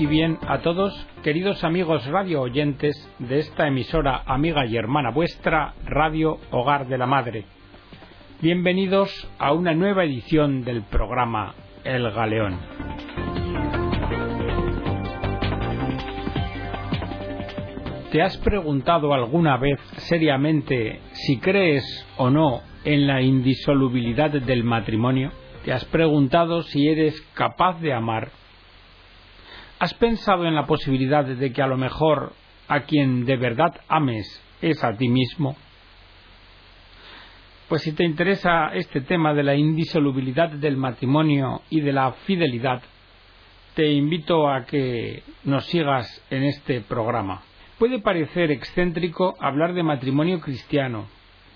y bien a todos, queridos amigos radio oyentes de esta emisora amiga y hermana vuestra, Radio Hogar de la Madre. Bienvenidos a una nueva edición del programa El Galeón. ¿Te has preguntado alguna vez seriamente si crees o no en la indisolubilidad del matrimonio? ¿Te has preguntado si eres capaz de amar? ¿Has pensado en la posibilidad de que a lo mejor a quien de verdad ames es a ti mismo? Pues si te interesa este tema de la indisolubilidad del matrimonio y de la fidelidad, te invito a que nos sigas en este programa. Puede parecer excéntrico hablar de matrimonio cristiano,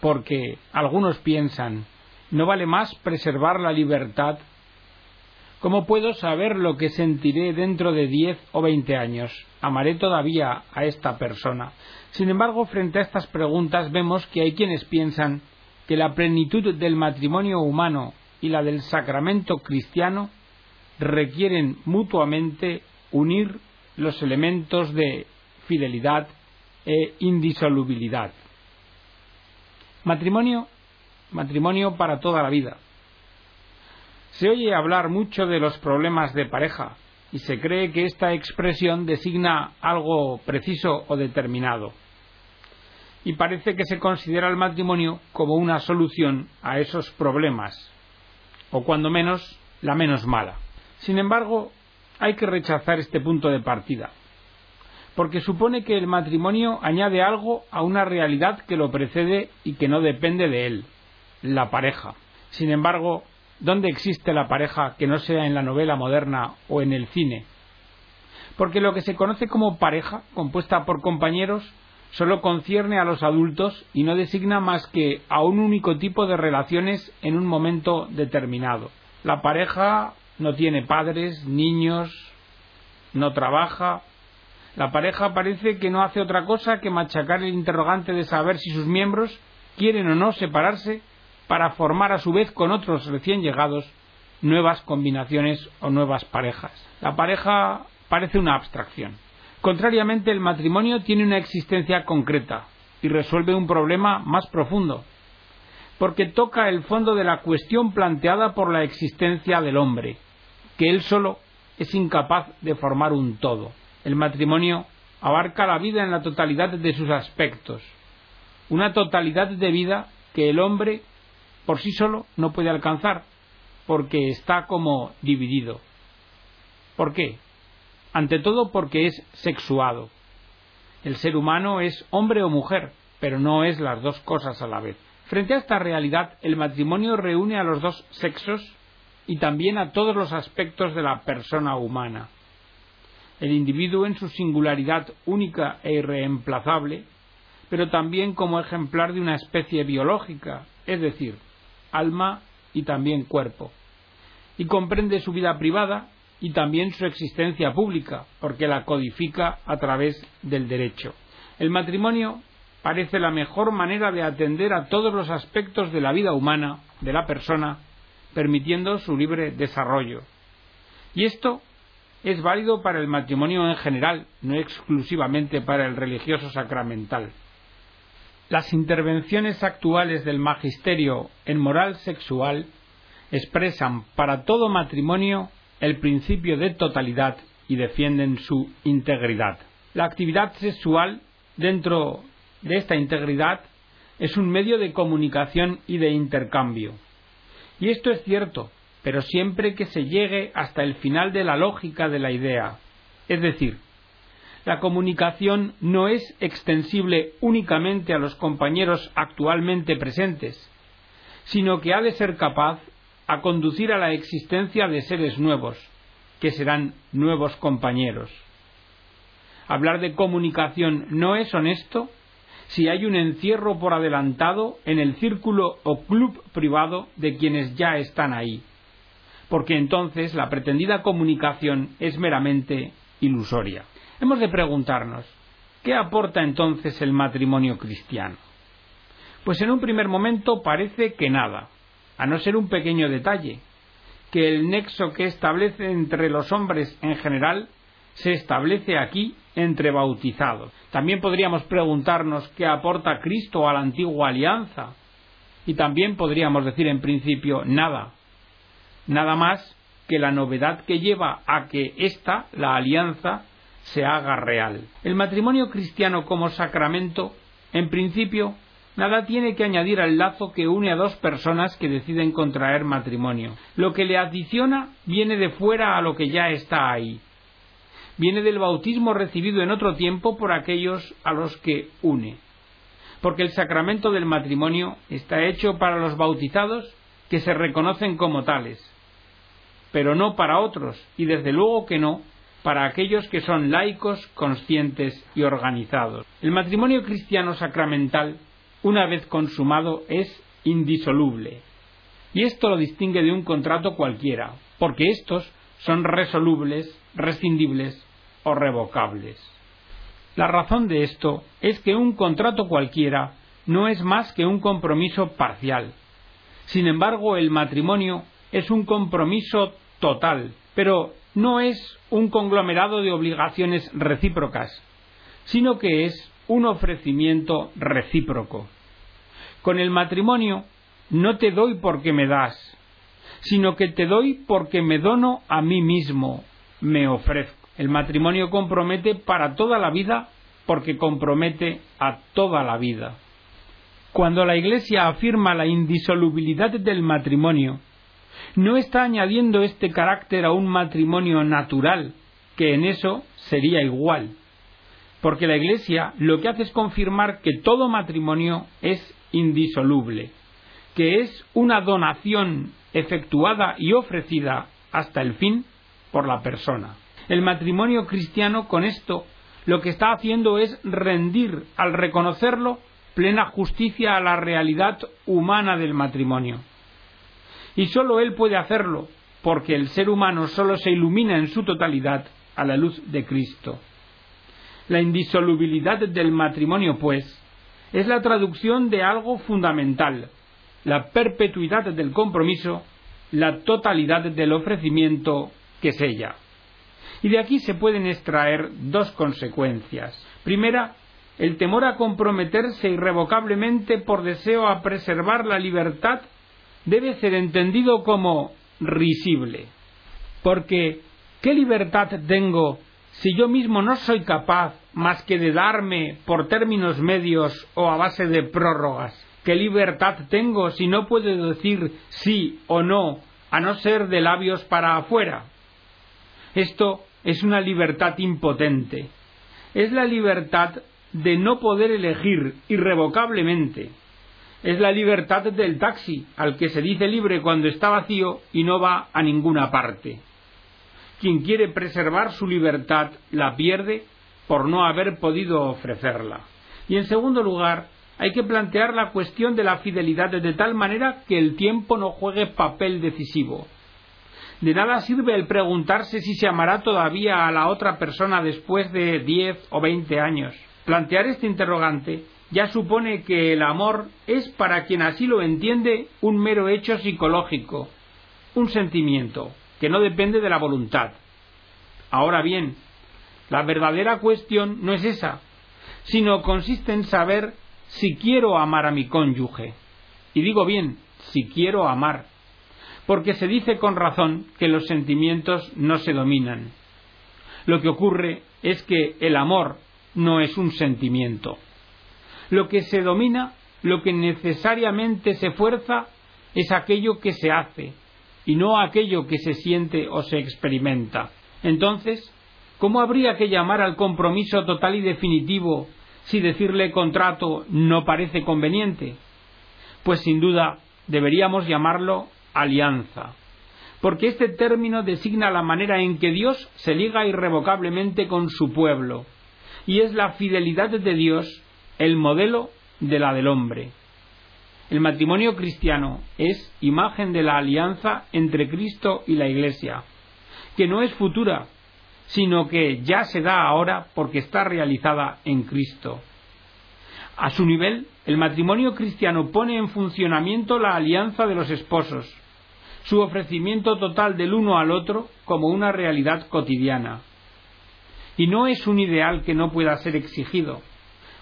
porque algunos piensan, ¿no vale más preservar la libertad? ¿Cómo puedo saber lo que sentiré dentro de diez o veinte años? ¿Amaré todavía a esta persona? Sin embargo, frente a estas preguntas vemos que hay quienes piensan que la plenitud del matrimonio humano y la del sacramento cristiano requieren mutuamente unir los elementos de fidelidad e indisolubilidad. Matrimonio, matrimonio para toda la vida. Se oye hablar mucho de los problemas de pareja y se cree que esta expresión designa algo preciso o determinado. Y parece que se considera el matrimonio como una solución a esos problemas, o cuando menos la menos mala. Sin embargo, hay que rechazar este punto de partida porque supone que el matrimonio añade algo a una realidad que lo precede y que no depende de él, la pareja. Sin embargo, ¿dónde existe la pareja que no sea en la novela moderna o en el cine? Porque lo que se conoce como pareja, compuesta por compañeros, solo concierne a los adultos y no designa más que a un único tipo de relaciones en un momento determinado. La pareja no tiene padres, niños, no trabaja, la pareja parece que no hace otra cosa que machacar el interrogante de saber si sus miembros quieren o no separarse para formar a su vez con otros recién llegados nuevas combinaciones o nuevas parejas. La pareja parece una abstracción. Contrariamente, el matrimonio tiene una existencia concreta y resuelve un problema más profundo, porque toca el fondo de la cuestión planteada por la existencia del hombre, que él solo es incapaz de formar un todo. El matrimonio abarca la vida en la totalidad de sus aspectos, una totalidad de vida que el hombre por sí solo no puede alcanzar, porque está como dividido. ¿Por qué? Ante todo porque es sexuado. El ser humano es hombre o mujer, pero no es las dos cosas a la vez. Frente a esta realidad, el matrimonio reúne a los dos sexos y también a todos los aspectos de la persona humana el individuo en su singularidad única e irreemplazable, pero también como ejemplar de una especie biológica, es decir, alma y también cuerpo, y comprende su vida privada y también su existencia pública, porque la codifica a través del derecho. El matrimonio parece la mejor manera de atender a todos los aspectos de la vida humana, de la persona, permitiendo su libre desarrollo. Y esto es válido para el matrimonio en general, no exclusivamente para el religioso sacramental. Las intervenciones actuales del magisterio en moral sexual expresan para todo matrimonio el principio de totalidad y defienden su integridad. La actividad sexual dentro de esta integridad es un medio de comunicación y de intercambio. Y esto es cierto, pero siempre que se llegue hasta el final de la lógica de la idea. Es decir, la comunicación no es extensible únicamente a los compañeros actualmente presentes, sino que ha de ser capaz a conducir a la existencia de seres nuevos, que serán nuevos compañeros. Hablar de comunicación no es honesto si hay un encierro por adelantado en el círculo o club privado de quienes ya están ahí porque entonces la pretendida comunicación es meramente ilusoria. Hemos de preguntarnos, ¿qué aporta entonces el matrimonio cristiano? Pues en un primer momento parece que nada, a no ser un pequeño detalle, que el nexo que establece entre los hombres en general se establece aquí entre bautizados. También podríamos preguntarnos qué aporta Cristo a la antigua alianza. Y también podríamos decir en principio nada. Nada más que la novedad que lleva a que esta, la alianza, se haga real. El matrimonio cristiano como sacramento, en principio, nada tiene que añadir al lazo que une a dos personas que deciden contraer matrimonio. Lo que le adiciona viene de fuera a lo que ya está ahí. Viene del bautismo recibido en otro tiempo por aquellos a los que une. Porque el sacramento del matrimonio está hecho para los bautizados que se reconocen como tales, pero no para otros, y desde luego que no para aquellos que son laicos, conscientes y organizados. El matrimonio cristiano sacramental, una vez consumado, es indisoluble. Y esto lo distingue de un contrato cualquiera, porque estos son resolubles, rescindibles o revocables. La razón de esto es que un contrato cualquiera no es más que un compromiso parcial. Sin embargo, el matrimonio es un compromiso total, pero no es un conglomerado de obligaciones recíprocas, sino que es un ofrecimiento recíproco. Con el matrimonio no te doy porque me das, sino que te doy porque me dono a mí mismo, me ofrezco. El matrimonio compromete para toda la vida porque compromete a toda la vida. Cuando la Iglesia afirma la indisolubilidad del matrimonio, no está añadiendo este carácter a un matrimonio natural, que en eso sería igual. Porque la Iglesia lo que hace es confirmar que todo matrimonio es indisoluble, que es una donación efectuada y ofrecida hasta el fin por la persona. El matrimonio cristiano con esto lo que está haciendo es rendir, al reconocerlo, plena justicia a la realidad humana del matrimonio. Y sólo Él puede hacerlo, porque el ser humano sólo se ilumina en su totalidad a la luz de Cristo. La indisolubilidad del matrimonio, pues, es la traducción de algo fundamental, la perpetuidad del compromiso, la totalidad del ofrecimiento que es ella. Y de aquí se pueden extraer dos consecuencias. Primera, el temor a comprometerse irrevocablemente por deseo a preservar la libertad debe ser entendido como risible. Porque, ¿qué libertad tengo si yo mismo no soy capaz más que de darme por términos medios o a base de prórrogas? ¿Qué libertad tengo si no puedo decir sí o no a no ser de labios para afuera? Esto es una libertad impotente. Es la libertad de no poder elegir irrevocablemente es la libertad del taxi, al que se dice libre cuando está vacío y no va a ninguna parte. Quien quiere preservar su libertad la pierde por no haber podido ofrecerla. Y en segundo lugar, hay que plantear la cuestión de la fidelidad de tal manera que el tiempo no juegue papel decisivo. De nada sirve el preguntarse si se amará todavía a la otra persona después de diez o veinte años. Plantear este interrogante ya supone que el amor es para quien así lo entiende un mero hecho psicológico, un sentimiento que no depende de la voluntad. Ahora bien, la verdadera cuestión no es esa, sino consiste en saber si quiero amar a mi cónyuge. Y digo bien, si quiero amar, porque se dice con razón que los sentimientos no se dominan. Lo que ocurre es que el amor no es un sentimiento. Lo que se domina, lo que necesariamente se fuerza, es aquello que se hace, y no aquello que se siente o se experimenta. Entonces, ¿cómo habría que llamar al compromiso total y definitivo si decirle contrato no parece conveniente? Pues sin duda deberíamos llamarlo alianza, porque este término designa la manera en que Dios se liga irrevocablemente con su pueblo, y es la fidelidad de Dios el modelo de la del hombre. El matrimonio cristiano es imagen de la alianza entre Cristo y la Iglesia, que no es futura, sino que ya se da ahora porque está realizada en Cristo. A su nivel, el matrimonio cristiano pone en funcionamiento la alianza de los esposos, su ofrecimiento total del uno al otro como una realidad cotidiana. y no es un ideal que no pueda ser exigido,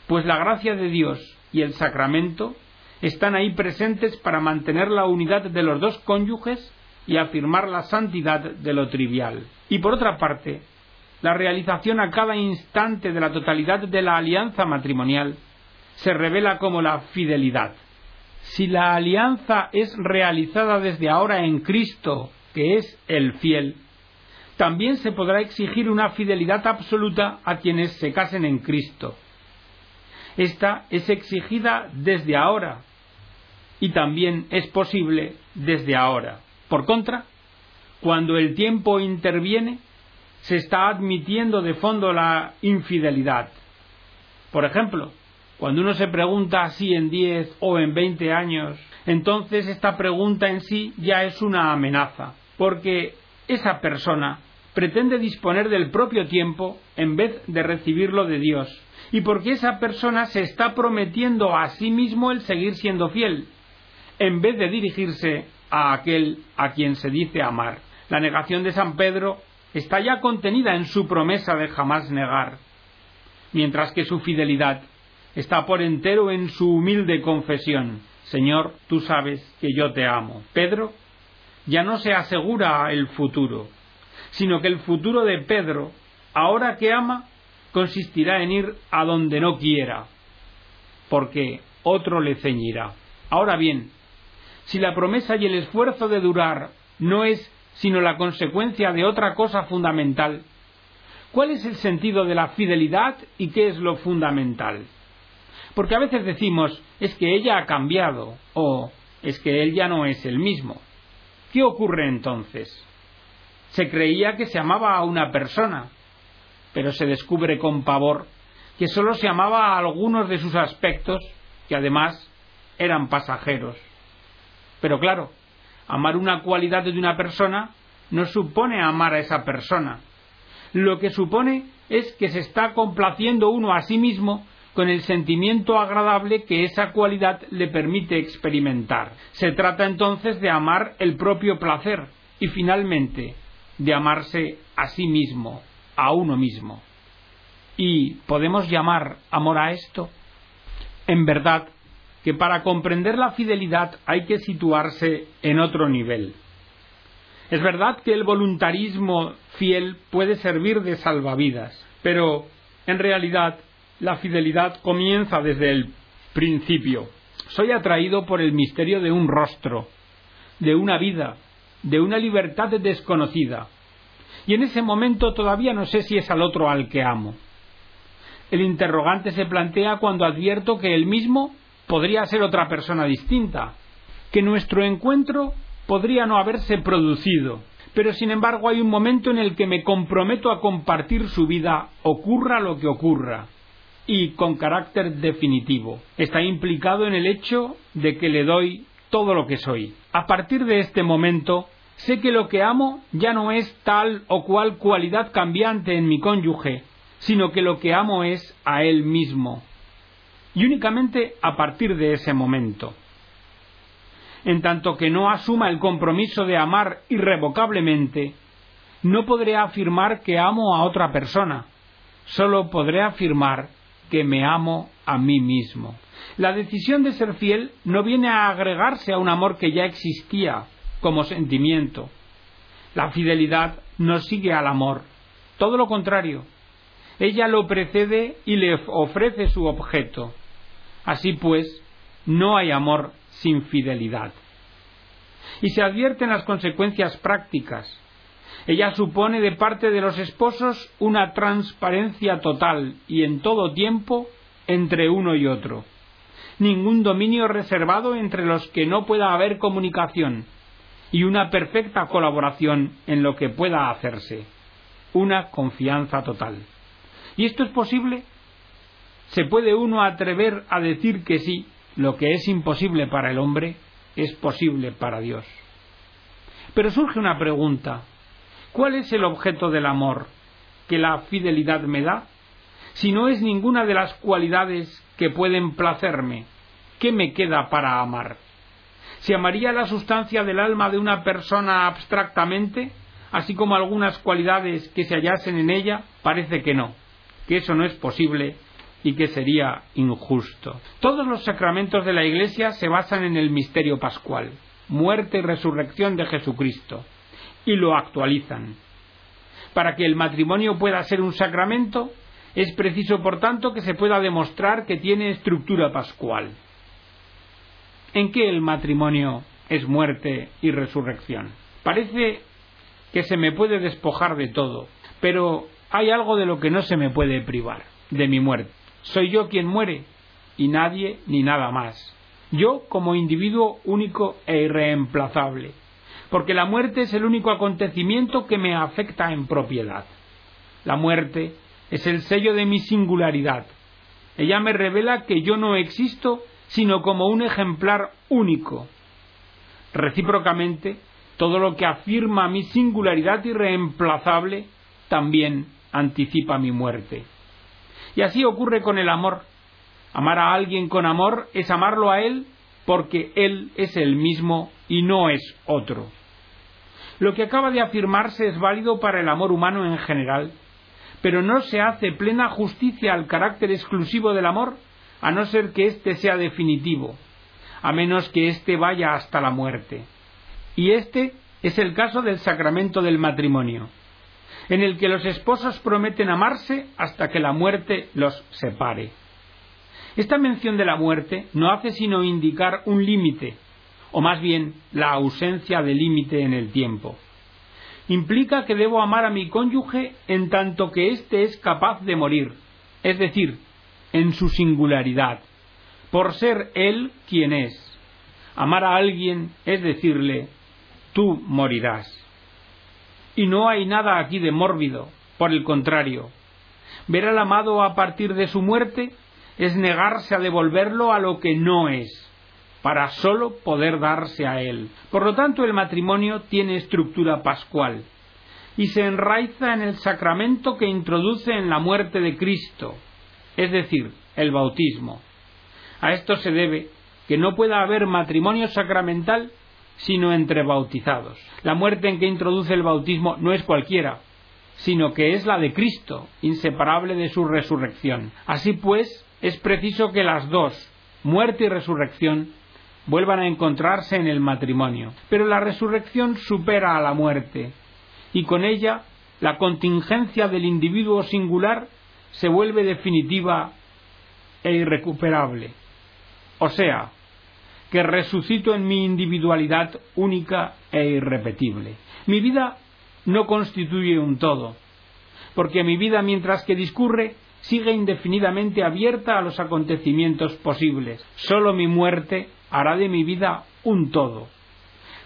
pues la gracia de Dios y el sacramento están ahí presentes para mantener la unidad de los dos cónyuges y afirmar la santidad de lo trivial. Y por otra parte, la realización a cada instante de la totalidad de la alianza matrimonial se revela como la fidelidad. Si la alianza es realizada desde ahora en Cristo, que es el fiel, también se podrá exigir una fidelidad absoluta a quienes se casen en Cristo. Esta es exigida desde ahora y también es posible desde ahora. Por contra, cuando el tiempo interviene, se está admitiendo de fondo la infidelidad. Por ejemplo, cuando uno se pregunta si en 10 o en 20 años, entonces esta pregunta en sí ya es una amenaza, porque esa persona pretende disponer del propio tiempo en vez de recibirlo de Dios, y porque esa persona se está prometiendo a sí mismo el seguir siendo fiel, en vez de dirigirse a aquel a quien se dice amar. La negación de San Pedro está ya contenida en su promesa de jamás negar, mientras que su fidelidad está por entero en su humilde confesión. Señor, tú sabes que yo te amo. Pedro ya no se asegura el futuro, sino que el futuro de Pedro, ahora que ama, consistirá en ir a donde no quiera, porque otro le ceñirá. Ahora bien, si la promesa y el esfuerzo de durar no es sino la consecuencia de otra cosa fundamental. ¿Cuál es el sentido de la fidelidad y qué es lo fundamental? Porque a veces decimos, es que ella ha cambiado o es que él ya no es el mismo. ¿Qué ocurre entonces? Se creía que se amaba a una persona, pero se descubre con pavor que sólo se amaba a algunos de sus aspectos, que además eran pasajeros. Pero claro, Amar una cualidad de una persona no supone amar a esa persona. Lo que supone es que se está complaciendo uno a sí mismo con el sentimiento agradable que esa cualidad le permite experimentar. Se trata entonces de amar el propio placer y finalmente de amarse a sí mismo, a uno mismo. ¿Y podemos llamar amor a esto? En verdad, que para comprender la fidelidad hay que situarse en otro nivel. Es verdad que el voluntarismo fiel puede servir de salvavidas, pero en realidad la fidelidad comienza desde el principio. Soy atraído por el misterio de un rostro, de una vida, de una libertad desconocida. Y en ese momento todavía no sé si es al otro al que amo. El interrogante se plantea cuando advierto que el mismo podría ser otra persona distinta, que nuestro encuentro podría no haberse producido, pero sin embargo hay un momento en el que me comprometo a compartir su vida, ocurra lo que ocurra, y con carácter definitivo. Está implicado en el hecho de que le doy todo lo que soy. A partir de este momento, sé que lo que amo ya no es tal o cual cualidad cambiante en mi cónyuge, sino que lo que amo es a él mismo, y únicamente a partir de ese momento. En tanto que no asuma el compromiso de amar irrevocablemente, no podré afirmar que amo a otra persona, solo podré afirmar que me amo a mí mismo. La decisión de ser fiel no viene a agregarse a un amor que ya existía como sentimiento. La fidelidad no sigue al amor, todo lo contrario. Ella lo precede y le ofrece su objeto. Así pues, no hay amor sin fidelidad. Y se advierten las consecuencias prácticas. Ella supone de parte de los esposos una transparencia total y en todo tiempo entre uno y otro. Ningún dominio reservado entre los que no pueda haber comunicación y una perfecta colaboración en lo que pueda hacerse. Una confianza total. ¿Y esto es posible? ¿Se puede uno atrever a decir que sí, lo que es imposible para el hombre es posible para Dios? Pero surge una pregunta. ¿Cuál es el objeto del amor que la fidelidad me da? Si no es ninguna de las cualidades que pueden placerme, ¿qué me queda para amar? Si amaría la sustancia del alma de una persona abstractamente, así como algunas cualidades que se hallasen en ella, parece que no, que eso no es posible y que sería injusto. Todos los sacramentos de la Iglesia se basan en el misterio pascual, muerte y resurrección de Jesucristo, y lo actualizan. Para que el matrimonio pueda ser un sacramento, es preciso, por tanto, que se pueda demostrar que tiene estructura pascual. ¿En qué el matrimonio es muerte y resurrección? Parece que se me puede despojar de todo, pero hay algo de lo que no se me puede privar, de mi muerte. Soy yo quien muere y nadie ni nada más. Yo como individuo único e irreemplazable, porque la muerte es el único acontecimiento que me afecta en propiedad. La muerte es el sello de mi singularidad. Ella me revela que yo no existo sino como un ejemplar único. Recíprocamente, todo lo que afirma mi singularidad irreemplazable también anticipa mi muerte. Y así ocurre con el amor. Amar a alguien con amor es amarlo a él porque él es el mismo y no es otro. Lo que acaba de afirmarse es válido para el amor humano en general, pero no se hace plena justicia al carácter exclusivo del amor a no ser que éste sea definitivo, a menos que éste vaya hasta la muerte. Y este es el caso del sacramento del matrimonio en el que los esposos prometen amarse hasta que la muerte los separe. Esta mención de la muerte no hace sino indicar un límite, o más bien la ausencia de límite en el tiempo. Implica que debo amar a mi cónyuge en tanto que éste es capaz de morir, es decir, en su singularidad, por ser él quien es. Amar a alguien es decirle, tú morirás. Y no hay nada aquí de mórbido, por el contrario. Ver al amado a partir de su muerte es negarse a devolverlo a lo que no es, para sólo poder darse a él. Por lo tanto, el matrimonio tiene estructura pascual y se enraiza en el sacramento que introduce en la muerte de Cristo, es decir, el bautismo. A esto se debe que no pueda haber matrimonio sacramental sino entre bautizados. La muerte en que introduce el bautismo no es cualquiera, sino que es la de Cristo, inseparable de su resurrección. Así pues, es preciso que las dos, muerte y resurrección, vuelvan a encontrarse en el matrimonio. Pero la resurrección supera a la muerte, y con ella la contingencia del individuo singular se vuelve definitiva e irrecuperable. O sea, que resucito en mi individualidad única e irrepetible. Mi vida no constituye un todo, porque mi vida mientras que discurre sigue indefinidamente abierta a los acontecimientos posibles. Solo mi muerte hará de mi vida un todo.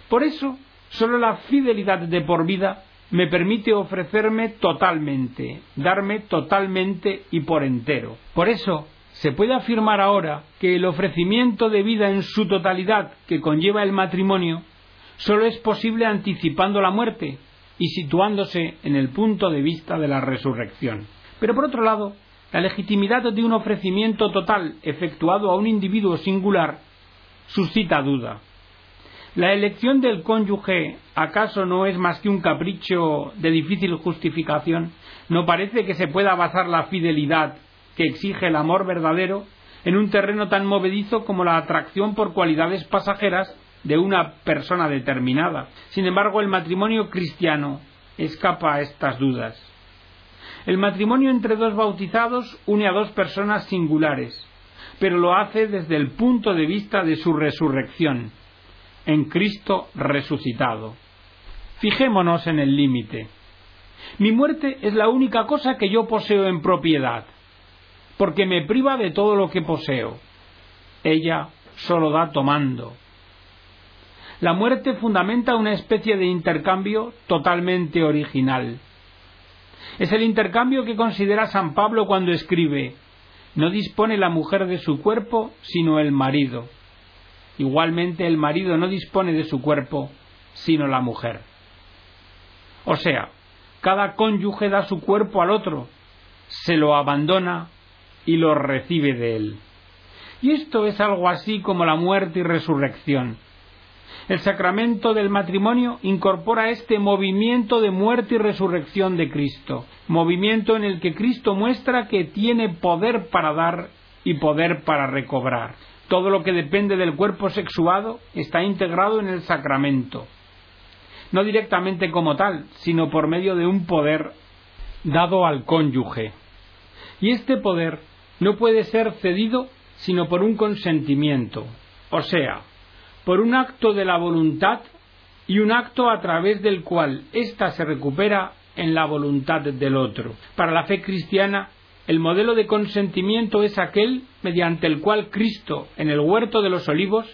Por eso, solo la fidelidad de por vida me permite ofrecerme totalmente, darme totalmente y por entero. Por eso, se puede afirmar ahora que el ofrecimiento de vida en su totalidad que conlleva el matrimonio solo es posible anticipando la muerte y situándose en el punto de vista de la resurrección. Pero por otro lado, la legitimidad de un ofrecimiento total efectuado a un individuo singular suscita duda. ¿La elección del cónyuge acaso no es más que un capricho de difícil justificación? ¿No parece que se pueda basar la fidelidad que exige el amor verdadero en un terreno tan movedizo como la atracción por cualidades pasajeras de una persona determinada. Sin embargo, el matrimonio cristiano escapa a estas dudas. El matrimonio entre dos bautizados une a dos personas singulares, pero lo hace desde el punto de vista de su resurrección, en Cristo resucitado. Fijémonos en el límite. Mi muerte es la única cosa que yo poseo en propiedad porque me priva de todo lo que poseo. Ella solo da tomando. La muerte fundamenta una especie de intercambio totalmente original. Es el intercambio que considera San Pablo cuando escribe No dispone la mujer de su cuerpo, sino el marido. Igualmente el marido no dispone de su cuerpo, sino la mujer. O sea, cada cónyuge da su cuerpo al otro, se lo abandona y lo recibe de él. Y esto es algo así como la muerte y resurrección. El sacramento del matrimonio incorpora este movimiento de muerte y resurrección de Cristo, movimiento en el que Cristo muestra que tiene poder para dar y poder para recobrar. Todo lo que depende del cuerpo sexuado está integrado en el sacramento, no directamente como tal, sino por medio de un poder dado al cónyuge. Y este poder no puede ser cedido sino por un consentimiento, o sea, por un acto de la voluntad y un acto a través del cual ésta se recupera en la voluntad del otro. Para la fe cristiana, el modelo de consentimiento es aquel mediante el cual Cristo, en el huerto de los olivos,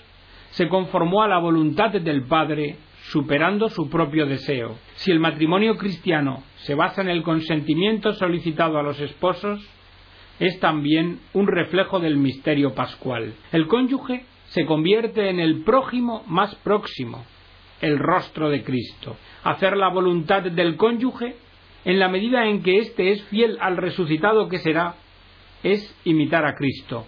se conformó a la voluntad del Padre, superando su propio deseo. Si el matrimonio cristiano se basa en el consentimiento solicitado a los esposos, es también un reflejo del misterio pascual. El cónyuge se convierte en el prójimo más próximo, el rostro de Cristo. Hacer la voluntad del cónyuge, en la medida en que éste es fiel al resucitado que será, es imitar a Cristo.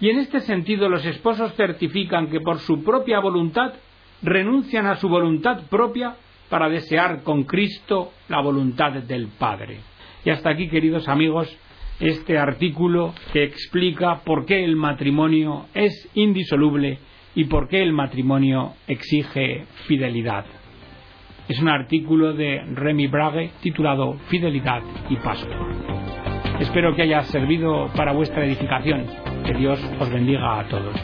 Y en este sentido los esposos certifican que por su propia voluntad renuncian a su voluntad propia para desear con Cristo la voluntad del Padre. Y hasta aquí, queridos amigos, este artículo que explica por qué el matrimonio es indisoluble y por qué el matrimonio exige fidelidad. Es un artículo de Remy Brague titulado Fidelidad y Pascua. Espero que haya servido para vuestra edificación. Que Dios os bendiga a todos.